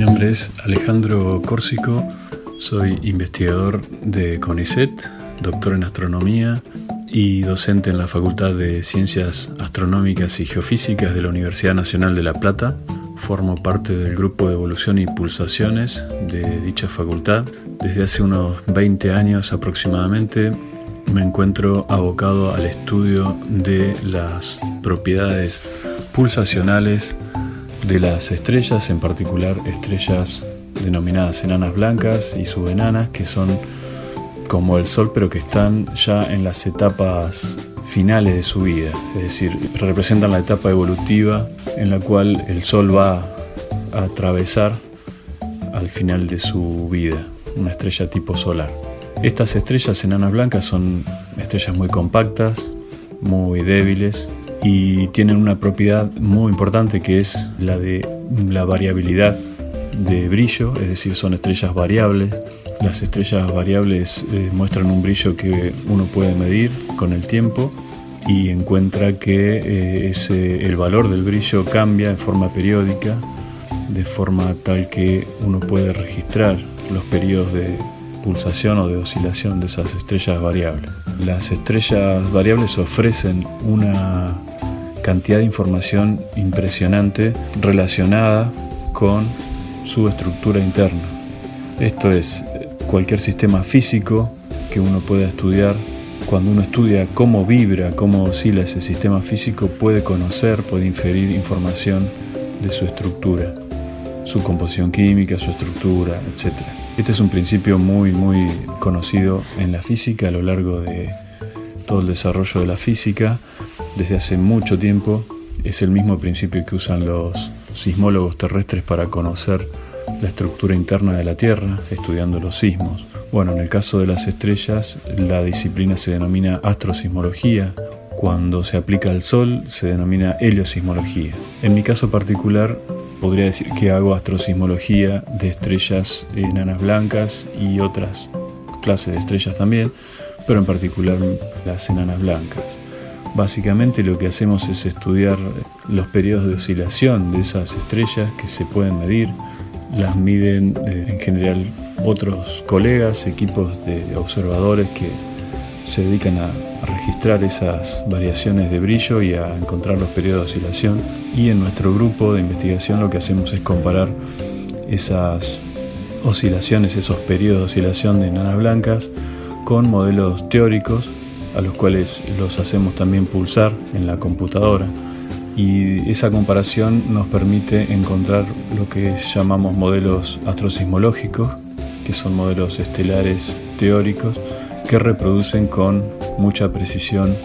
Nombre es Alejandro Córsico, soy investigador de CONICET, doctor en astronomía y docente en la Facultad de Ciencias Astronómicas y Geofísicas de la Universidad Nacional de La Plata. Formo parte del grupo de evolución y pulsaciones de dicha facultad. Desde hace unos 20 años aproximadamente me encuentro abocado al estudio de las propiedades pulsacionales de las estrellas, en particular estrellas denominadas enanas blancas y subenanas, que son como el Sol, pero que están ya en las etapas finales de su vida, es decir, representan la etapa evolutiva en la cual el Sol va a atravesar al final de su vida, una estrella tipo solar. Estas estrellas enanas blancas son estrellas muy compactas, muy débiles, y tienen una propiedad muy importante que es la de la variabilidad de brillo, es decir, son estrellas variables. Las estrellas variables eh, muestran un brillo que uno puede medir con el tiempo y encuentra que eh, ese, el valor del brillo cambia en forma periódica, de forma tal que uno puede registrar los periodos de pulsación o de oscilación de esas estrellas variables. Las estrellas variables ofrecen una cantidad de información impresionante relacionada con su estructura interna. Esto es, cualquier sistema físico que uno pueda estudiar, cuando uno estudia cómo vibra, cómo oscila ese sistema físico, puede conocer, puede inferir información de su estructura, su composición química, su estructura, etc. Este es un principio muy, muy conocido en la física a lo largo de todo el desarrollo de la física desde hace mucho tiempo. Es el mismo principio que usan los sismólogos terrestres para conocer la estructura interna de la Tierra, estudiando los sismos. Bueno, en el caso de las estrellas, la disciplina se denomina astrosismología. Cuando se aplica al Sol, se denomina heliosismología. En mi caso particular, podría decir que hago astrosismología de estrellas enanas blancas y otras clases de estrellas también, pero en particular las enanas blancas. Básicamente lo que hacemos es estudiar los periodos de oscilación de esas estrellas que se pueden medir. Las miden eh, en general otros colegas, equipos de observadores que se dedican a, registrar esas variaciones de brillo y a encontrar los periodos de oscilación. Y en nuestro grupo de investigación lo que hacemos es comparar esas oscilaciones, esos periodos de oscilación de enanas blancas con modelos teóricos a los cuales los hacemos también pulsar en la computadora y esa comparación nos permite encontrar lo que llamamos modelos astrosismológicos, que son modelos estelares teóricos que reproducen con mucha precisión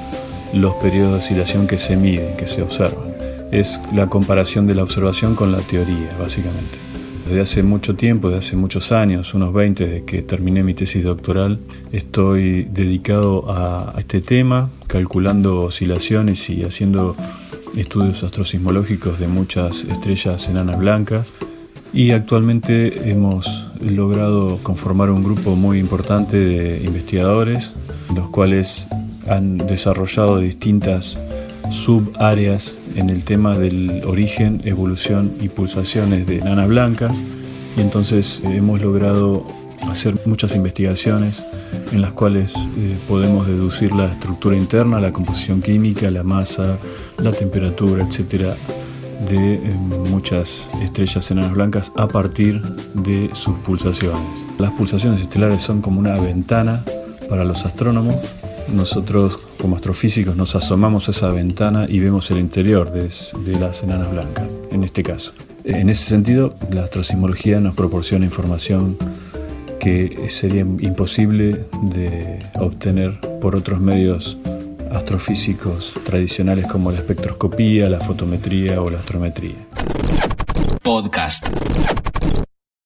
los periodos de oscilación que se miden, que se observan. Es la comparación de la observación con la teoría, básicamente. Desde hace mucho tiempo, desde hace muchos años, unos 20 desde que terminé mi tesis doctoral, estoy dedicado a, este tema, calculando oscilaciones y haciendo estudios astrosismológicos de muchas estrellas enanas blancas. Y actualmente hemos logrado conformar un grupo muy importante de investigadores, los cuales han desarrollado distintas subáreas en el tema del origen, evolución y pulsaciones de enanas blancas y entonces eh, hemos logrado hacer muchas investigaciones en las cuales eh, podemos deducir la estructura interna, la composición química, la masa, la temperatura, etcétera, de eh, muchas estrellas enanas blancas a partir de sus pulsaciones. Las pulsaciones estelares son como una ventana para los astrónomos nosotros como astrofísicos nos asomamos a esa ventana y vemos el interior de, las enanas blancas, en este caso. En ese sentido, la astrosismología nos proporciona información que sería imposible de obtener por otros medios astrofísicos tradicionales como la espectroscopía, la fotometría o la astrometría. podcast.